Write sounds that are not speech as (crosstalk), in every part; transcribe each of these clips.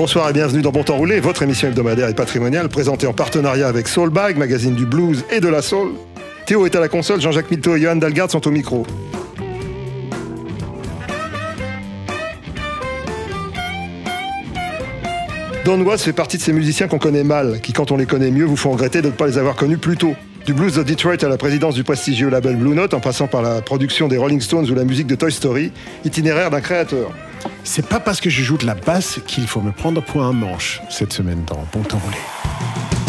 Bonsoir et bienvenue dans Bon Temps Roulé, votre émission hebdomadaire et patrimoniale présentée en partenariat avec Soulbag, magazine du blues et de la soul. Théo est à la console, Jean-Jacques Milto et Johan Dalgard sont au micro. Don Was fait partie de ces musiciens qu'on connaît mal, qui quand on les connaît mieux vous font regretter de ne pas les avoir connus plus tôt. Du blues de Detroit à la présidence du prestigieux label Blue Note, en passant par la production des Rolling Stones ou la musique de Toy Story, itinéraire d'un créateur. C'est pas parce que je joue de la basse qu'il faut me prendre pour un manche cette semaine dans Bon Temps Roulé.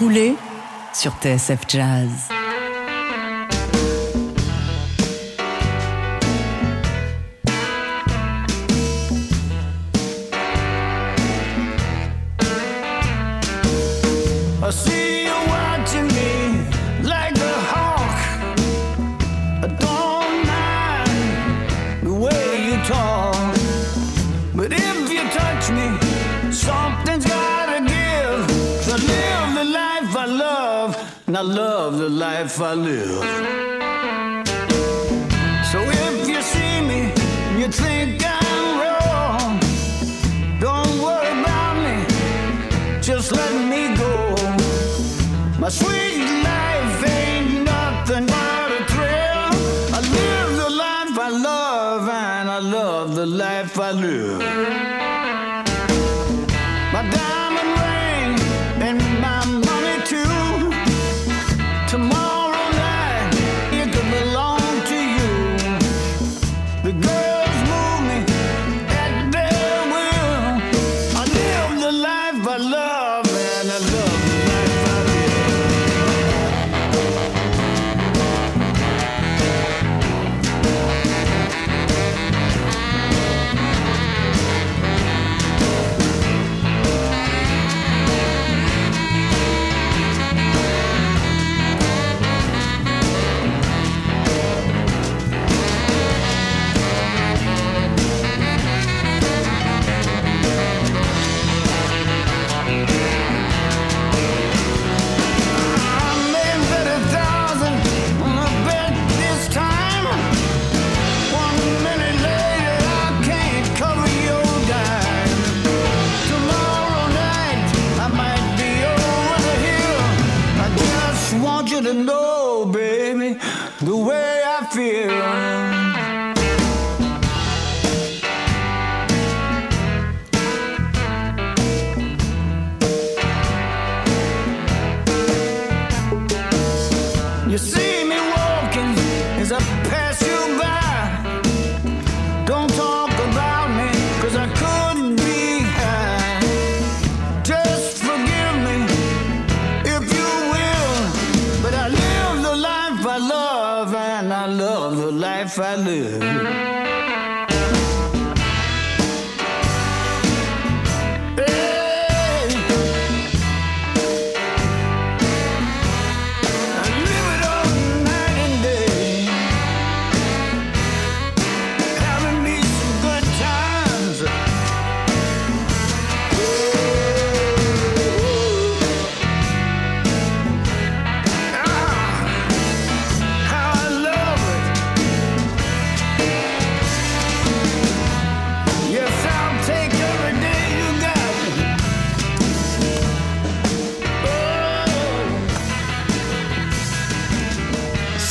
Roulé sur TSF Jazz.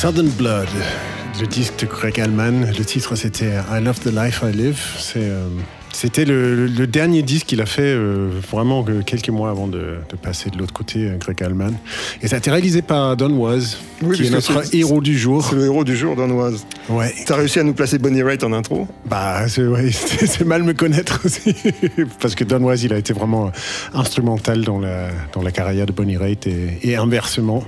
Southern Blood, le disque de Greg Allman. Le titre, c'était I Love the Life I Live. Euh, c'était le, le dernier disque qu'il a fait euh, vraiment que quelques mois avant de, de passer de l'autre côté, euh, Greg Allman. Et ça a été réalisé par Don Was, Oui, qui est notre héros du jour. C'est le héros du jour, Donoise. Ouais. T'as réussi à nous placer Bonnie Raitt en intro Bah, c'est, ouais, (laughs) mal me connaître aussi. (laughs) Parce que Don Was, il a été vraiment instrumental dans la, dans la carrière de Bonnie Raitt et, et inversement.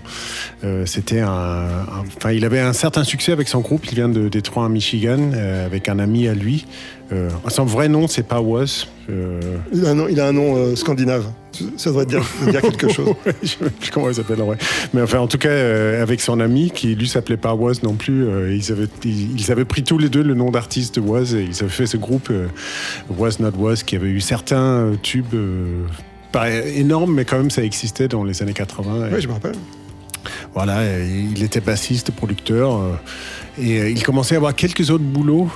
Euh, c'était un, un- Enfin, il avait un certain succès avec son groupe. Il vient de Détroit, en Michigan, euh, avec un ami à lui. Euh, son vrai nom, c'est pas Was. Il a un nom, il a un nom euh, scandinave. Ça devrait dire, (laughs) dire quelque chose. Ouais, je sais même plus comment il s'appelle en vrai. Mais enfin, en tout cas, euh, avec son ami, qui lui s'appelait pas Was non plus, euh, ils, avaient, ils, ils avaient pris tous les deux le nom d'artiste de Was et ils avaient fait ce groupe Was Not Was qui avait eu certains tubes. pas énormes, mais quand même ça existait dans les années 80. Et Oui, je me rappelle. voilà, il était bassiste, producteur, et il commençait à avoir quelques autres boulots.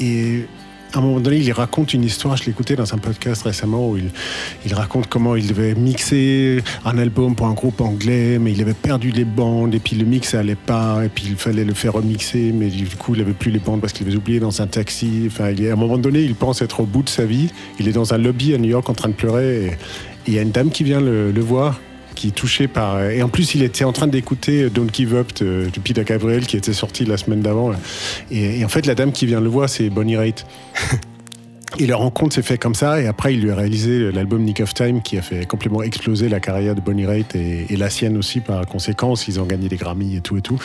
et à un moment donné, il raconte une histoire, je écouté dans un podcast récemment, où il, raconte comment il devait mixer un album pour un groupe anglais, mais il avait perdu les bandes, et puis le mix allait pas, et puis il fallait le faire remixer, mais du coup il avait plus les bandes parce qu'il avait oublié dans un taxi. Enfin, à un moment donné, il pense être au bout de sa vie. Il est dans un lobby à New York en train de pleurer, et il y a une dame qui vient le voir qui est touché par. Et en plus, il était en train d'écouter Don't Give Up de, de Peter Gabriel qui était sorti la semaine d'avant. Et, et en fait, la dame qui vient le voir, c'est Bonnie Raitt. (laughs) Et leur rencontre s'est fait comme ça, et après il lui a réalisé l'album Nick of Time qui a fait complètement exploser la carrière de Bonnie Raitt et, et la sienne aussi par conséquence. Ils ont gagné des Grammy et tout et tout.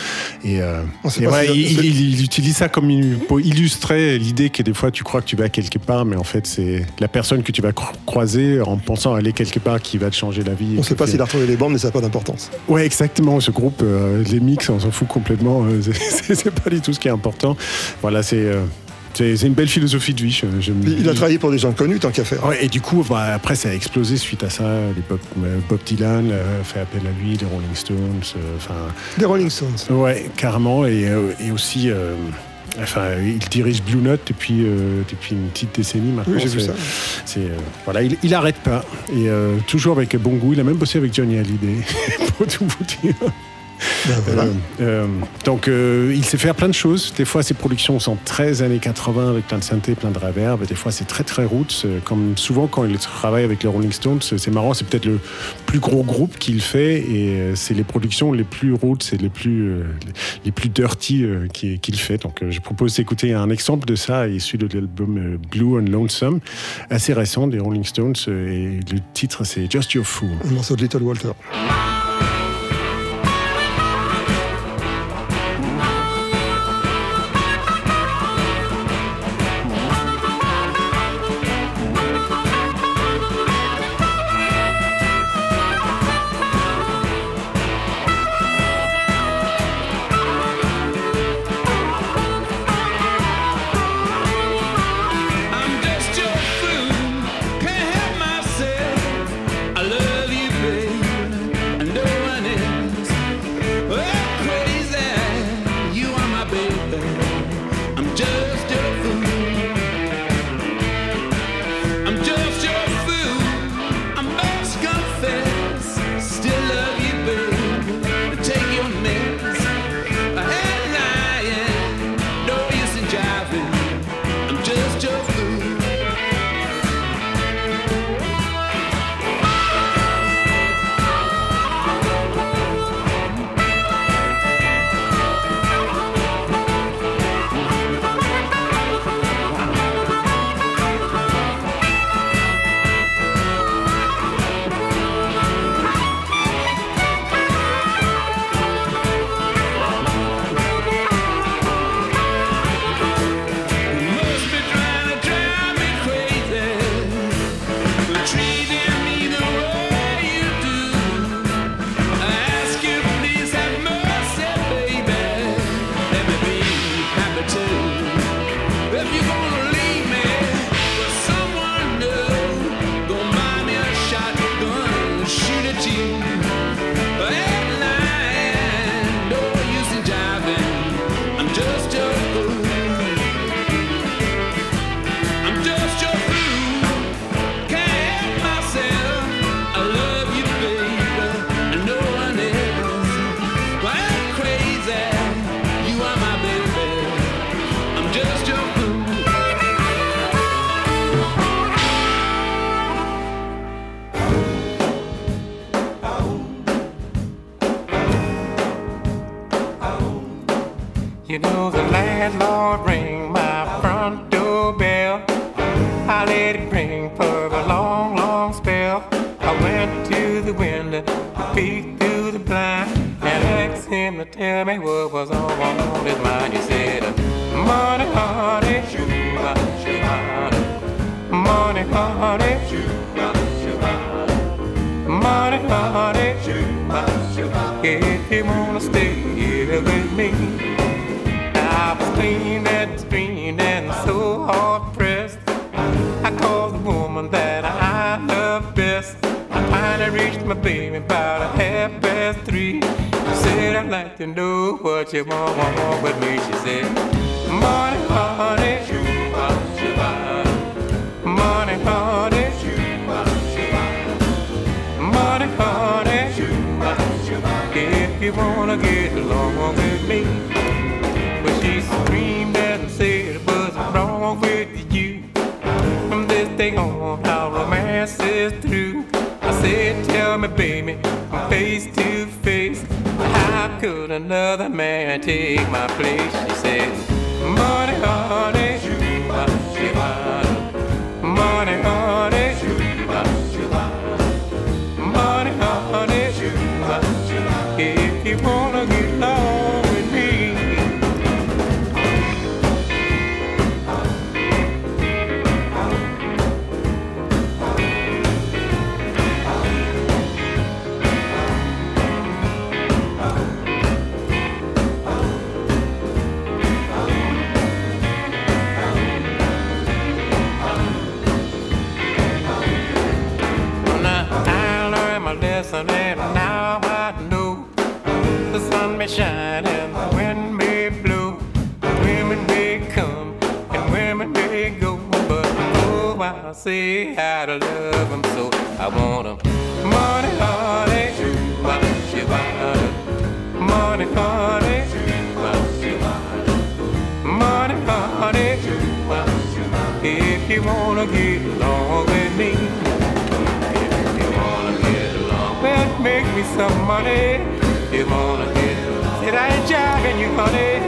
Et, euh, et voilà, si- il, il- il utilise ça comme une, pour illustrer l'idée que des fois tu crois que tu vas quelque part, mais en fait c'est la personne que tu vas cro- croiser en pensant aller quelque part qui va te changer la vie. On ne sait pas s'il a retrouvé les bandes, mais ça n'a pas d'importance. Ouais, exactement. Ce groupe, euh, les mix, on s'en fout complètement. (laughs) euh, c'est- pas du tout ce qui est important. Voilà, c'est. C'est une belle philosophie de vie. je- je me Il a travaillé pour des gens connus, tant qu'à faire. Ouais, et du coup, bah, après, ça a explosé suite à ça. Les Bob, euh, Bob Dylan euh, fait appel à lui, les Rolling Stones. euh, Enfin, Des Rolling Stones. ouais, carrément. Et, euh, et aussi, enfin, il dirige Blue Note depuis, euh, depuis une petite décennie maintenant. Oui, j'ai vu C'est- ça. Euh, voilà, il, il arrête pas et euh, toujours avec bon goût. Il a même bossé avec Johnny Hallyday (laughs) pour tout vous dire. Ben voilà. Euh, euh, donc euh, il sait faire plein de choses. Des fois ses productions sont très années 80 avec plein de synthé, plein de reverb. Des fois c'est très très roots. Comme souvent quand il travaille avec les Rolling Stones, c'est marrant. C'est peut-être le plus gros groupe qu'il fait et c'est les productions les plus roots et les plus euh, les plus dirty qu'il fait. Donc je propose d'écouter un exemple de ça issu de l'album Blue and Lonesome, assez récent des Rolling Stones. Et le titre c'est Just Your Fool. Un morceau de Little Walter. Best. I finally reached my baby about a half past three. She said, I'd like to know what you want, want, want with me. She said, Money, honey. Money, honey. Money, honey, if you wanna get along with me. But she screamed and said, What's wrong with From day on, our romance is through. I said, Tell me, baby, I'm face to face. How could another man take my place? She said, Money, honey, listen, and now I know the sun may shine and the wind may blow. Women may come and women may go, but oh, I see how to love them so. I want them. Money, honey, you want it. Money, honey, you want it. Money, honey, if you wanna get along with me. Some money. You wanna get Said I ain't jiving you, honey?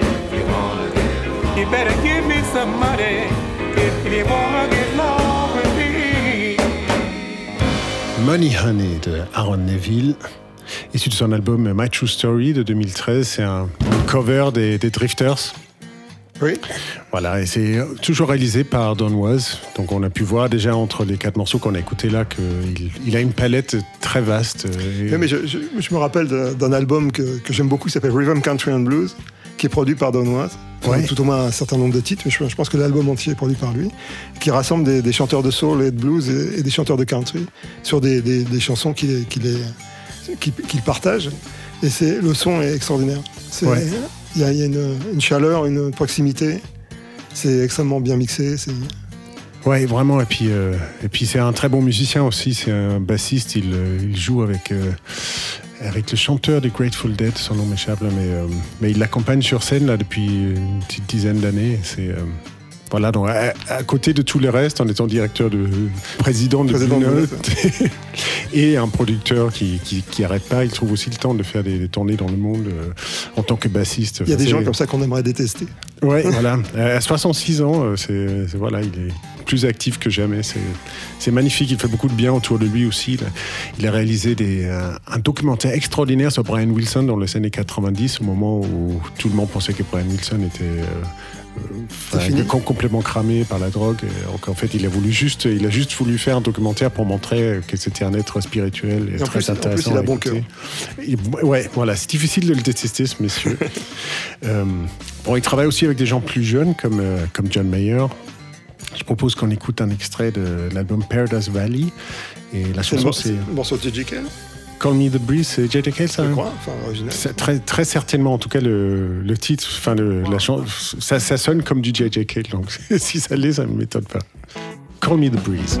If you wanna get You better give me some money. If you wanna get along with me. Money Honey de Aaron Neville, issu de son album My True Story de 2013. C'est un, un cover des, des Drifters. Oui. Voilà, et c'est toujours réalisé par Don Was. Donc on a pu voir déjà entre les quatre morceaux qu'on a écoutés là qu'il il a une palette très vaste. et- Oui, mais je, je- je me rappelle d'un album que, que j'aime beaucoup qui s'appelle Rhythm Country and Blues, qui est produit par Don. Enfin, Ouais. Tout au moins un certain nombre de titres, mais je, je pense que l'album entier est produit par lui, qui rassemble des, des chanteurs de soul et de blues et, et des chanteurs de country sur des, des- des chansons qu'il partage. Et le son est extraordinaire. C'est- Il y a, une, chaleur, une proximité. C'est extrêmement bien mixé. Ouais, vraiment. Et puis, euh, puis c'est un très bon musicien aussi. C'est un bassiste. Il, euh, joue avec, euh, avec le chanteur des Grateful Dead. Son nom m'échappe, mais, mais il l'accompagne sur scène là, depuis une petite dizaine d'années. C'est. Voilà, donc à, à côté de tout le reste, en étant directeur de président de Président de (laughs) et un producteur qui, qui, qui arrête pas, il trouve aussi le temps de faire des, des tournées dans le monde euh, en tant que bassiste. Il y a Enfin, des gens comme ça qu'on aimerait détester. Ouais, (laughs) voilà. Euh, À 66 ans, euh, c'est voilà, il est plus actif que jamais. C'est c'est magnifique. Il fait beaucoup de bien autour de lui aussi. Il a, il a réalisé des, euh, un documentaire extraordinaire sur Brian Wilson dans les années 90, au moment où tout le monde pensait que Brian Wilson était euh, fini. com- complètement cramé par la drogue. Donc en fait, il a voulu juste, il a juste voulu faire un documentaire pour montrer que c'était un être spirituel et, Et en très plus- en plus, intéressant. il a bon Ouais, voilà, c'est difficile de le détester, ce monsieur. (laughs) Euh, bon, il travaille aussi avec des gens plus jeunes comme, euh, comme John Mayer. Je propose qu'on écoute un extrait de l'album Paradise Valley. Et la chanson, c'est morceau de Call Me the Breeze. C'est J.J. Cale, ça je hein crois, enfin original. Très, très certainement, en tout cas, le, le titre, enfin, le, la chanson, ça, ça sonne comme du J.J. Cale. Donc, (laughs) si ça l'est, ça ne m'étonne pas. Call Me the Breeze.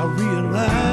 I realize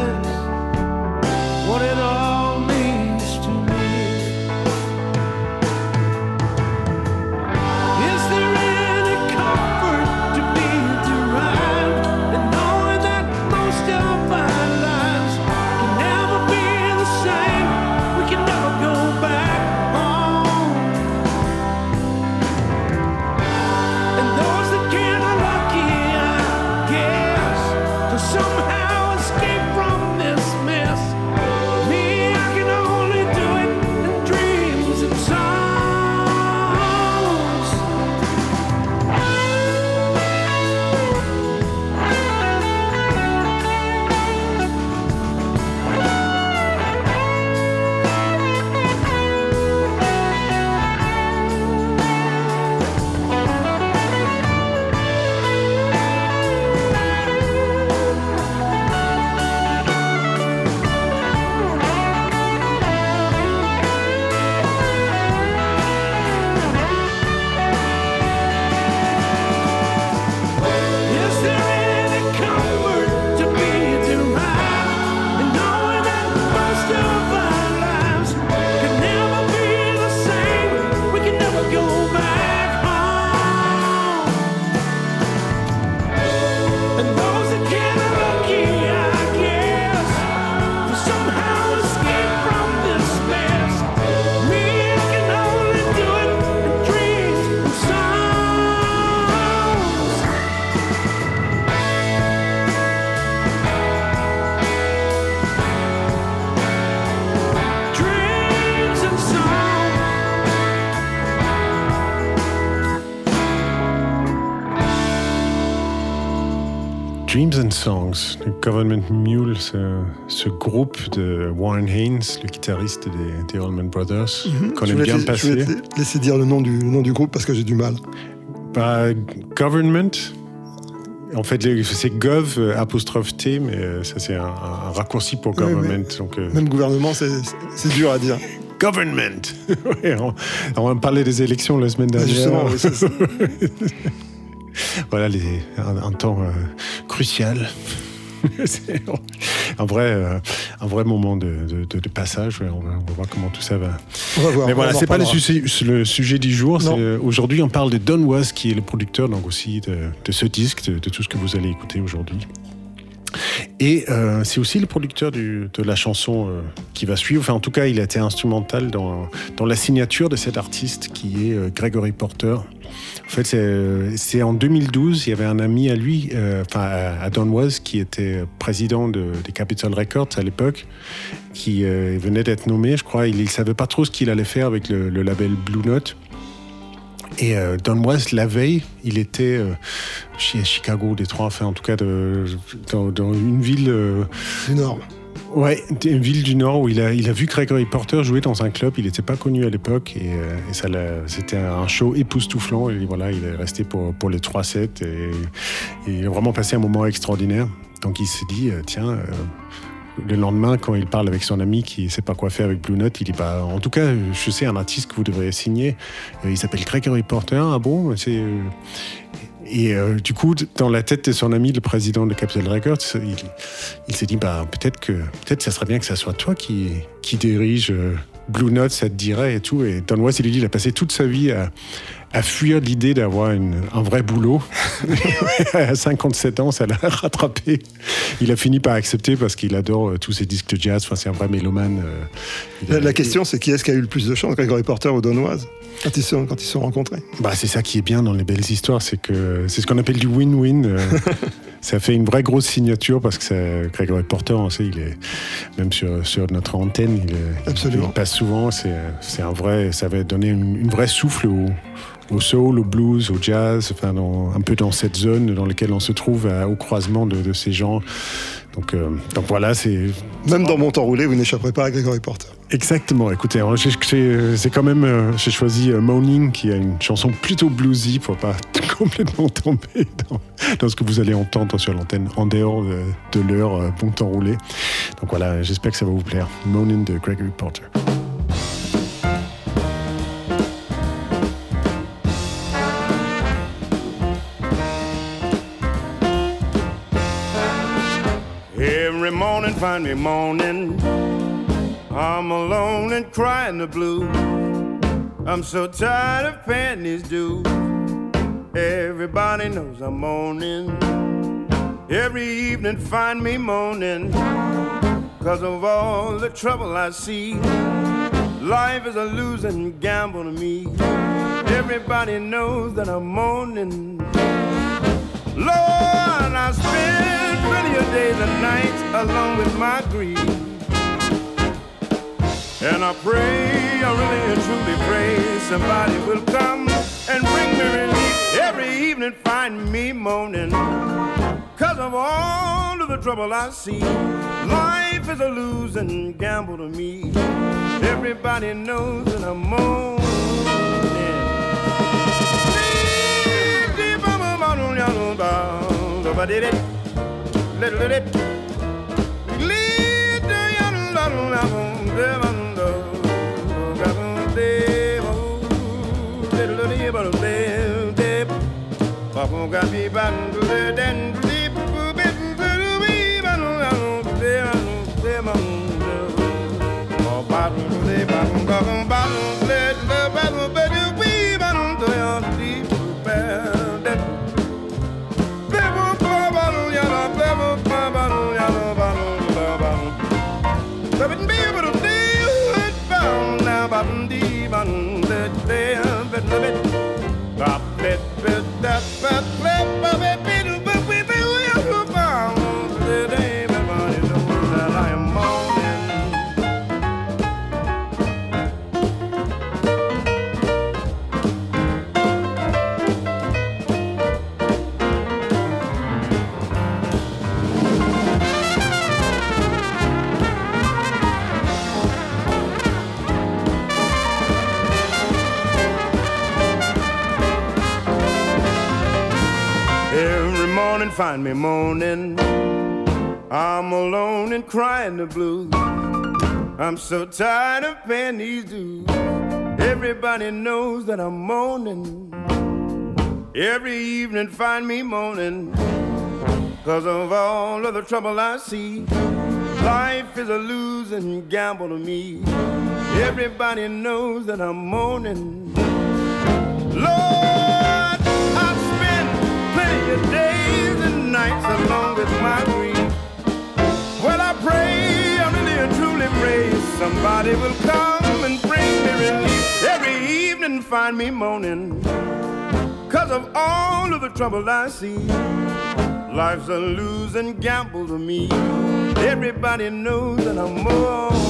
Songs, le Government Mule, ce, ce groupe de Warren Haynes, le guitariste des, des Allman Brothers, qu'on Je aime vais, bien te- je vais passer. te laisser dire le nom du, le nom du groupe parce que j'ai du mal. Bah, government, en fait, c'est Gov euh, apostrophe T, mais euh, ça c'est un, un raccourci pour Oui, government. Donc, euh, Même gouvernement, c'est c'est dur à dire. (laughs) government. (laughs) Ouais, on, on va parler des élections la semaine dernière. Justement, oui, (laughs) voilà, les, un, un temps crucial. C'est (laughs) un vrai, euh, un vrai moment de, de- de- de passage. Ouais, On va, on va voir comment tout ça va. On va voir. Mais on voilà, c'est pas le sujet, le sujet du jour. Euh, Aujourd'hui, on parle de Don Was, qui est le producteur donc aussi de, de ce disque, de, de tout ce que vous allez écouter aujourd'hui. Et euh, c'est aussi le producteur du- de la chanson euh, qui va suivre. Enfin, en tout cas, il a été instrumental dans, la signature de cet artiste qui est euh, Gregory Porter. En fait, c'est, en 2012, il y avait un ami à lui, enfin à Don Was, qui était président de, des Capitol Records à l'époque, qui venait d'être nommé, je crois. Il ne savait pas trop ce qu'il allait faire avec le label Blue Note. Et euh, Don Was, la veille, il était euh, chez Chicago, Détroit, enfin en tout cas de, dans, dans une ville, euh, Du Nord. ouais, une ville du Nord où il a, il a vu Gregory Porter jouer dans un club. Il n'était pas connu à l'époque et, euh, et ça c'était un show époustouflant. Et voilà, il est resté pour, pour les trois sets et, et il a vraiment passé un moment extraordinaire. Donc il s'est dit, euh, tiens, euh, le lendemain, quand il parle avec son ami qui sait pas quoi faire avec Blue Note, il dit bah, En tout cas, je sais un artiste que vous devriez signer. Euh, il s'appelle Gregory Porter. Ah bon c'est, euh, Et euh, du coup, dans la tête de son ami, le président de Capitol Records, il, s'est dit bah, peut-être que peut-être ça serait bien que ça soit toi qui, qui dirige Blue Note, ça te dirait et tout. Et Don West, il il a passé toute sa vie à, à fuir l'idée d'avoir un vrai boulot. (laughs) (laughs) à 57 ans, ça l'a (laughs) rattrapé. Il a fini par accepter parce qu'il adore euh, tous ces disques de jazz. Enfin, c'est un vrai mélomane. euh, a- La, question, c'est qui est-ce qui a eu le plus de chance, Gregory Porter ou Donoise, quand ils sont, quand ils se sont rencontrés? Bah, c'est ça qui est bien dans les belles histoires, c'est que c'est ce qu'on appelle du win-win. euh, ça fait une vraie grosse signature parce que ça, Gregory Porter, on sait, il est même sur, sur notre antenne, il, est- Absolument. il passe souvent. C'est c'est un vrai, ça va donner une, une vraie souffle au, au soul, au blues, au jazz, enfin dans- un peu dans cette zone dans laquelle on se trouve à- au croisement de, de ces gens. Donc, euh, donc voilà, c'est Même dans mon temps roulé, vous n'échapperez pas à Gregory Porter. Exactement. Écoutez, j'ai- c'est quand même, euh, j'ai choisi euh, Moaning, qui a une chanson plutôt bluesy pour pas (laughs) complètement tomber dans, dans ce que vous allez entendre sur l'antenne en dehors de, de l'heure euh, bon temps roulé. Donc voilà, j'espère que ça va vous plaire. Moaning de Gregory Porter. Find me moaning. I'm alone and crying the blues. I'm so tired of paying these dues. Everybody knows I'm moaning. Every evening find me moaning. Cause of all the trouble I see. Life is a losing gamble to me. Everybody knows that I'm moaning. Lord, I spend of days and nights alone with my grief. And I pray, I really and truly pray somebody will come and bring me relief. Every evening find me moaning. Cause of all of the trouble I see. Life is a losing gamble to me. Everybody knows that I'm moaning. Papa got me bundled and find me moaning. I'm alone and crying the blues. I'm so tired of paying these dues. Everybody knows that I'm moaning. Every evening find me moaning. Cause of all of the trouble I see. Life is a losing gamble to me. Everybody knows that I'm moaning. Lord, I spend plenty of days nights alone with my grief. Well, I pray, I really and truly pray somebody will come and bring me relief. Every evening find me moaning. Cause of all of the trouble I see. Life's a losing gamble to me. Everybody knows that I'm moaning.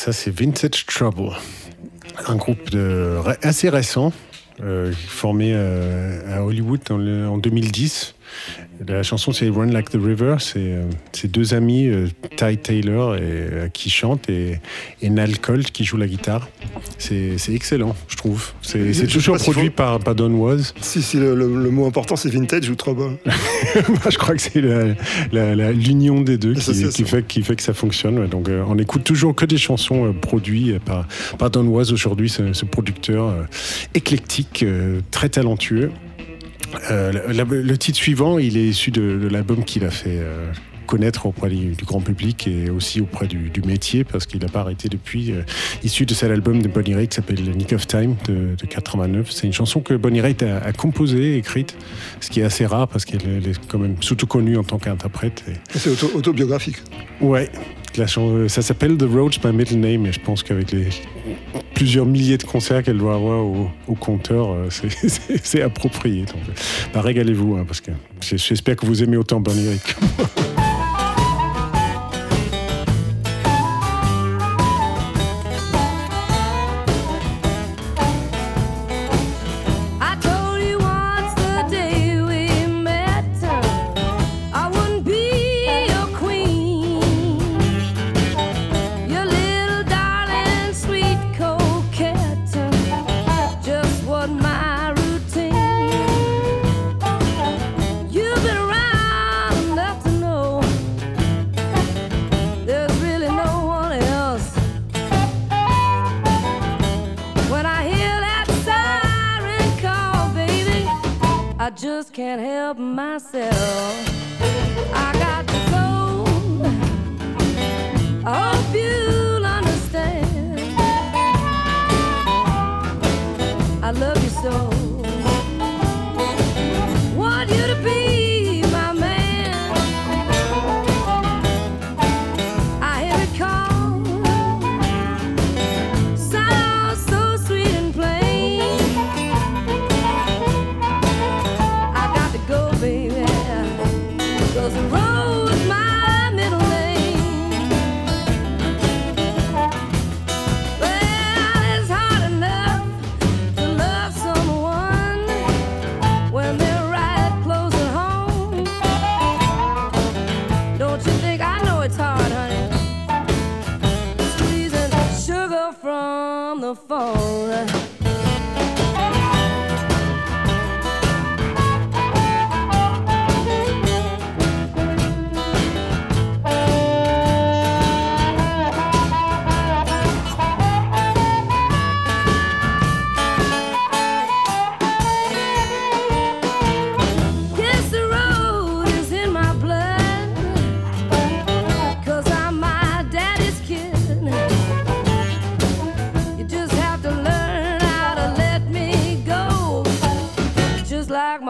Ça, c'est Vintage Trouble, un groupe assez récent, euh, formé euh, à Hollywood en 2010. La chanson, c'est Run Like the River. C'est euh, deux amis, euh, Ty Taylor, et, euh, qui chantent, et, et Nal Colt qui joue la guitare. C'est excellent, je trouve. C'est toujours produit faut- par, par Don Was. Si, si, le, le- le mot important c'est vintage ou trouble. (laughs) Moi, je crois que c'est l'union des deux qui, fait, qui fait que ça fonctionne. Donc, euh, on écoute toujours que des chansons euh, produites par, par Don Was aujourd'hui, ce, ce producteur euh, éclectique, très talentueux. Euh, le titre suivant, il est issu de, de l'album qu'il a fait. euh, connaître auprès du, du grand public et aussi auprès du, du métier parce qu'il n'a pas arrêté depuis euh, issu de cet album de Bonnie Raitt qui s'appelle Nick of Time de, de 89 c'est une chanson que Bonnie Raitt a, a composée écrite ce qui est assez rare parce qu'elle elle est quand même surtout connue en tant qu'interprète et- C'est auto- autobiographique. Ouais, la chan- ça s'appelle The Roads by Middle Name et je pense qu'avec les plusieurs milliers de concerts qu'elle doit avoir au, au compteur, euh, (laughs) c'est- approprié. Donc, euh, bah, régalez-vous hein, parce que j'espère que vous aimez autant Bonnie Raitt que moi. (laughs) I just can't help myself. I got to go. I hope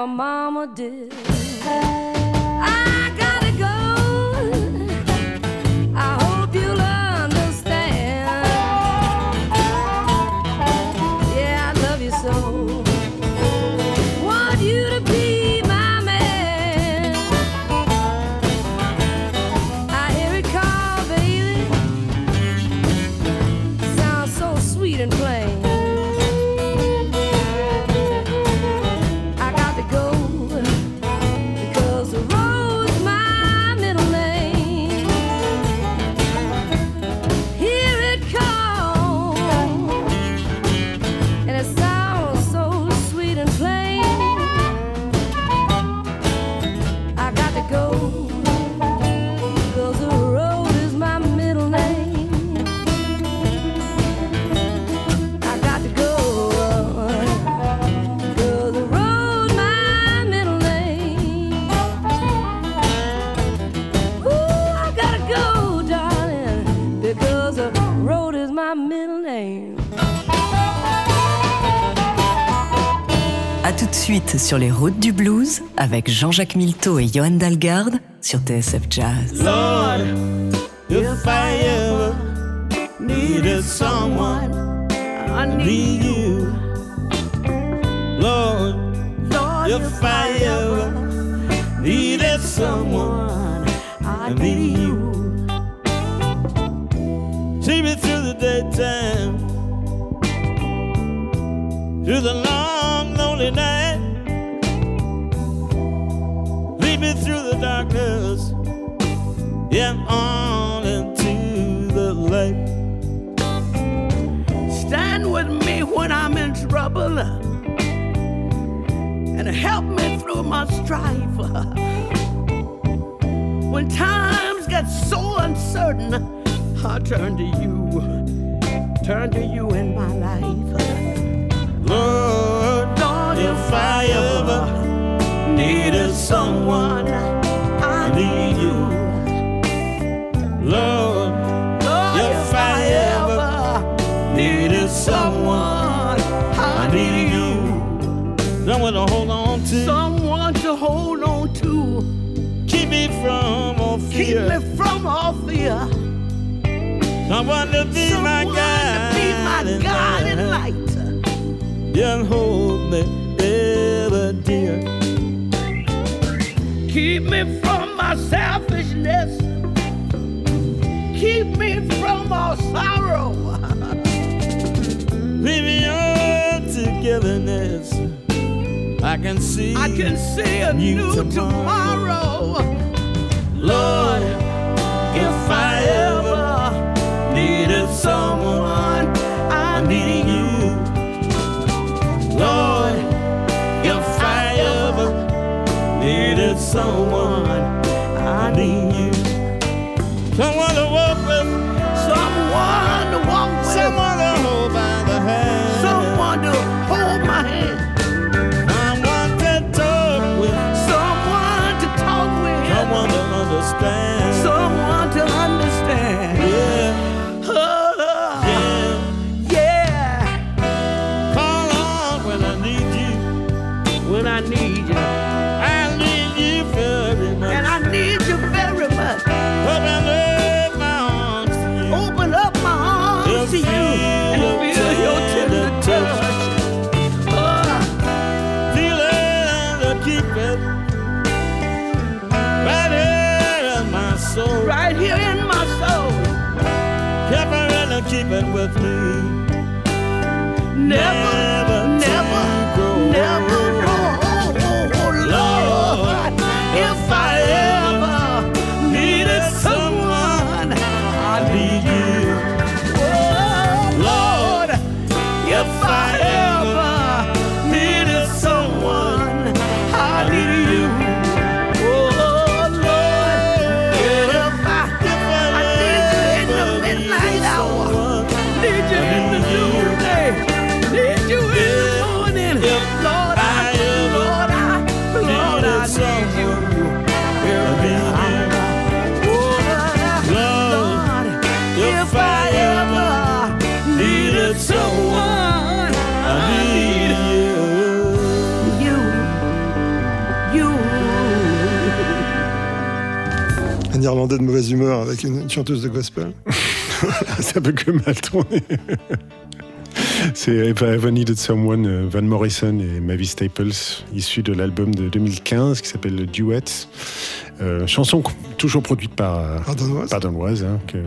Just like sur les routes du blues avec Jean-Jacques Milteau et Johan Dalgarde sur TSF Jazz. Stand with me when I'm in trouble and help me through my strife. When times get so uncertain, I turn to you, turn to you in my life. Lord, Lord, if I ever needed someone, I need you. Lord, someone, I need you. someone to hold on to, Someone to hold on to. keep me from all fear. Keep me from all fear. Someone to be my Someone guide, to be my guide and light. and hold me ever dear. Keep me from my selfishness. Togetherness. I can see, I can see a new new tomorrow. tomorrow. Lord, if I ever needed someone, I need you. Lord, if I ever needed someone, with me. Irlandais de mauvaise humeur avec une chanteuse de gospel. (laughs) (laughs) Ça peut que mal tourner. C'est If I Ever Needed Someone, euh, Van Morrison et Mavis Staples, issu de l'album de 2015 qui s'appelle Duets. Euh, chanson toujours produite par euh, Pardonnoise. Pardonnoise, hein, que,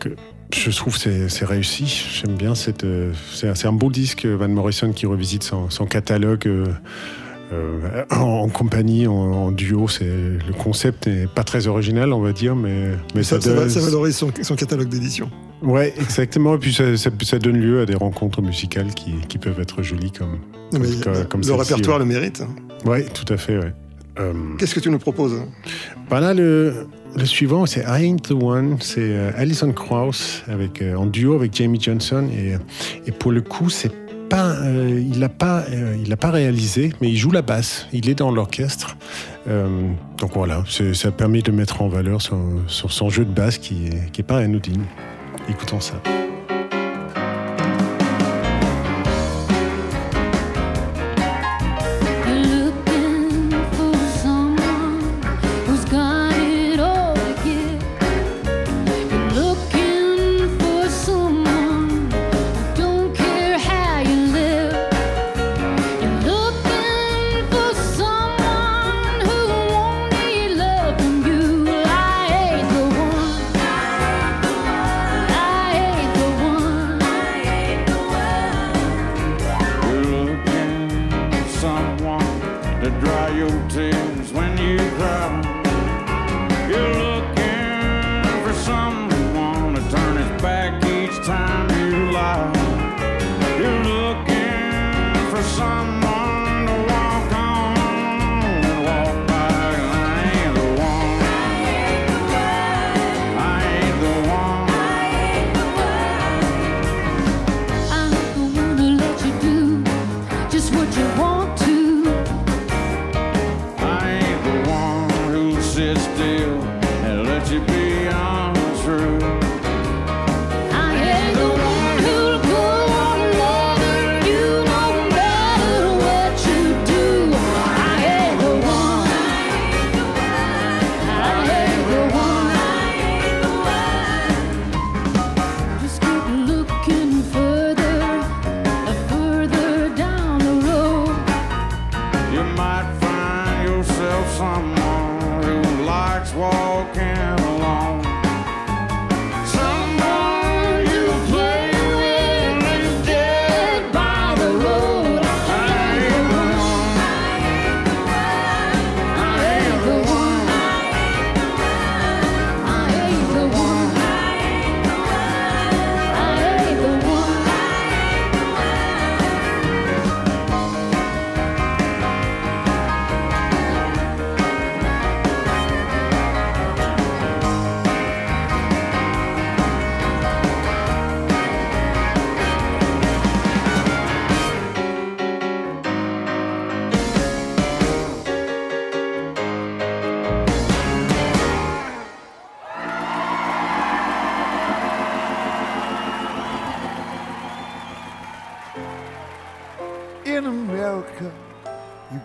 que je trouve c'est c'est réussi. J'aime bien cette. euh, c'est un- c'est un beau disque Van Morrison qui revisite son, son catalogue. euh, euh, en, compagnie, en, en duo, c'est le concept n'est pas très original, on va dire, mais mais Ça, ça, donne- va- ça valorise son, son catalogue d'édition. Ouais, exactement. Et puis ça, donne lieu à des rencontres musicales qui, qui peuvent être jolies comme, mais comme, comme le répertoire ouais. le mérite. Ouais, tout à fait. Ouais. Euh, Qu'est-ce que tu nous proposes? bah là, le, le suivant, c'est I Ain't the One. C'est euh, Alison Krauss avec, en duo avec Jamie Johnson. Et, et pour le coup, c'est euh, il l'a pas, euh, il pas réalisé, mais il joue la basse. Il est dans l'orchestre. Euh, donc voilà, ça permet de mettre en valeur son, son, son jeu de basse qui est, qui est pas anodine. Écoutons ça.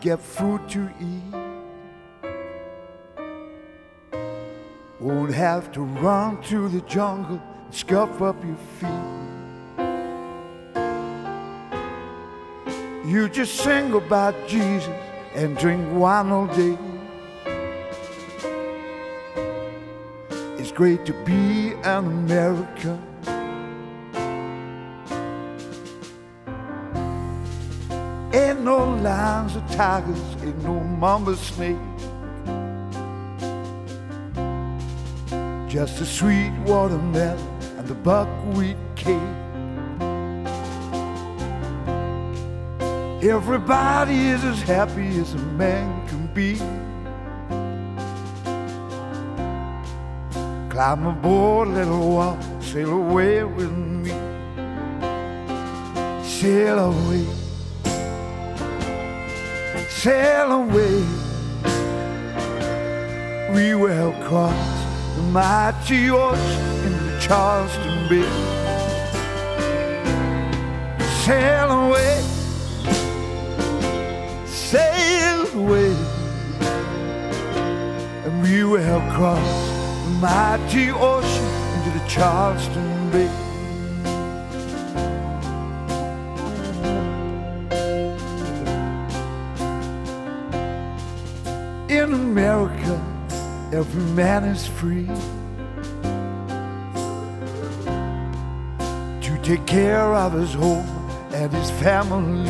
Get food to eat. Won't have to run to the jungle and scuff up your feet. You just sing about Jesus and drink wine all day. It's great to be an American. Lions or tigers, ain't no mamba snake. Just a sweet watermelon and the buckwheat cake. Everybody is as happy as a man can be. Climb aboard, little one, sail away with me. Sail away, sail away. We will cross the mighty ocean into the Charleston Bay. Sail away sail away, and we will cross the mighty ocean into the Charleston Bay. Every man is free to take care of his home and his family.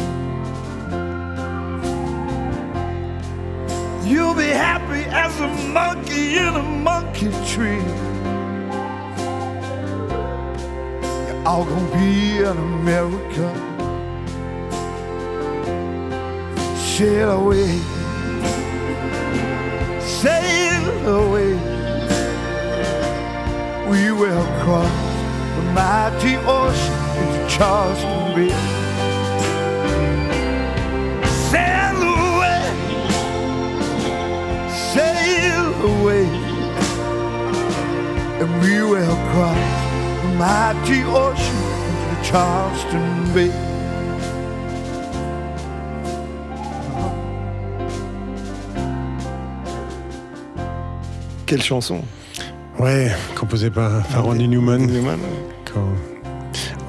You'll be happy as a monkey in a monkey tree. You're all gonna be in America. Sail away, away. We will cross the mighty ocean into Charleston Bay. Sail away sail away, and we will cross the mighty ocean into Charleston Bay. Quelle chanson? Ouais, composé par, Randy Newman. Quand-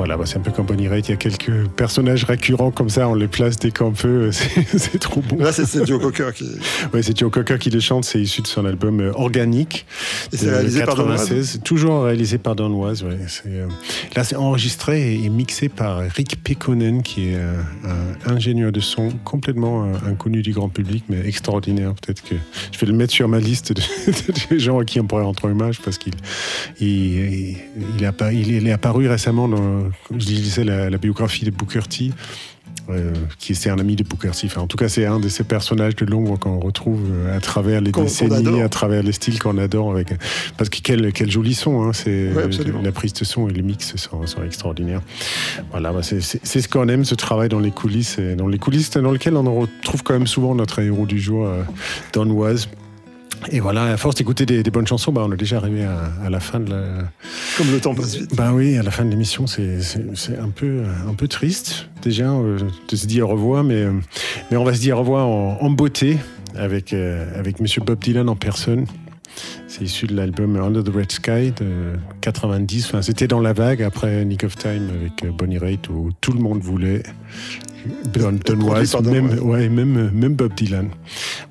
Voilà, bah, c'est un peu comme Bonnie Raitt. Il y a quelques personnages récurrents comme ça, on les place dès qu'on peut. (laughs) C'est trop bon. Là, c'est Joe Cocker qui. (laughs) Ouais, c'est Joe Cocker qui le chante. C'est issu de son album euh, Organique. Et c'est réalisé par Don 96. Toujours réalisé par Don. Ouais. C'est, euh, Là, c'est enregistré et, et mixé par Rick Pekkonen, qui est euh, un ingénieur de son complètement euh, inconnu du grand public, mais extraordinaire. Peut-être que je vais le mettre sur ma liste de, (laughs) des gens à qui on pourrait rendre hommage parce qu'il il, il, il est apparu récemment dans, comme je disais, la, la biographie de Booker T. euh, qui c'est un ami de Booker T. Enfin, en tout cas, c'est un de ces personnages de l'ombre qu'on retrouve euh, à travers les décennies, à travers les styles qu'on adore. Avec... Parce que quel, quel joli son, hein, c'est Ouais, absolument. la prise de son et le mix sont, sont extraordinaires. Voilà, bah, c'est- ce qu'on aime, ce travail dans les coulisses, et dans les coulisses dans lesquelles on retrouve quand même souvent notre héros du jour, euh, Don Was. Et voilà, à force d'écouter des, des bonnes chansons, bah, on est déjà arrivé à, à la fin de la. Comme le temps passe vite. Bah oui, à la fin de l'émission, c'est un peu, un peu triste déjà euh, de se dire au revoir, mais, euh, mais on va se dire au revoir en, en beauté avec, euh, avec Monsieur Bob Dylan en personne. C'est issu de l'album Under the Red Sky de 90. Enfin, c'était dans la vague après Nick of Time avec euh, Bonnie Raitt où tout le monde voulait Don, Don même, ouais, même, même Bob Dylan.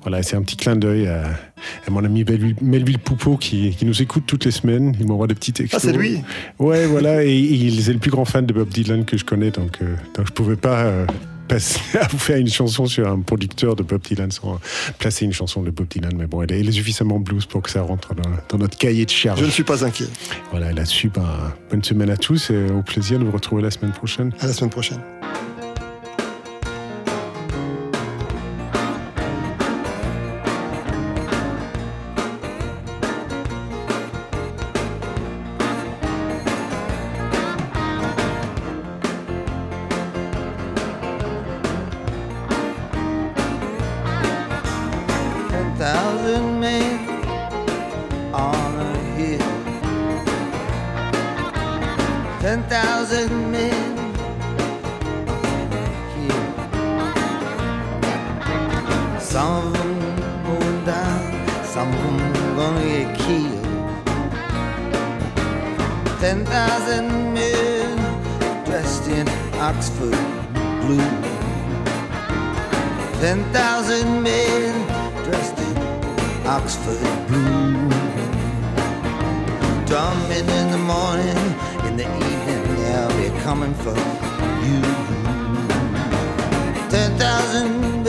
Voilà, c'est un petit clin d'œil à, à mon ami Melville, Melville Poupeau qui, qui nous écoute toutes les semaines. Il m'envoie des petits textos. Ah, c'est lui Ouais, voilà, et, et il est le plus grand fan de Bob Dylan que je connais, donc, euh, donc je pouvais pas euh, passer (laughs) à vous faire une chanson sur un producteur de Bob Dylan sans placer une chanson de Bob Dylan. Mais bon, elle est, elle est suffisamment blues pour que ça rentre dans, dans notre cahier de charge. Je ne suis pas inquiet. Voilà, là-dessus, ben, bonne semaine à tous et au plaisir de vous retrouver la semaine prochaine. À la semaine prochaine. ten thousand men dressed in Oxford blue. Ten thousand men dressed in Oxford blue. Drumming in the morning, in the evening, they'll be coming for you. Ten thousand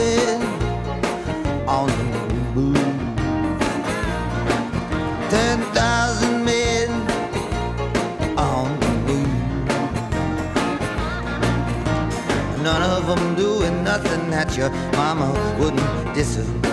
Mama wouldn't disapprove.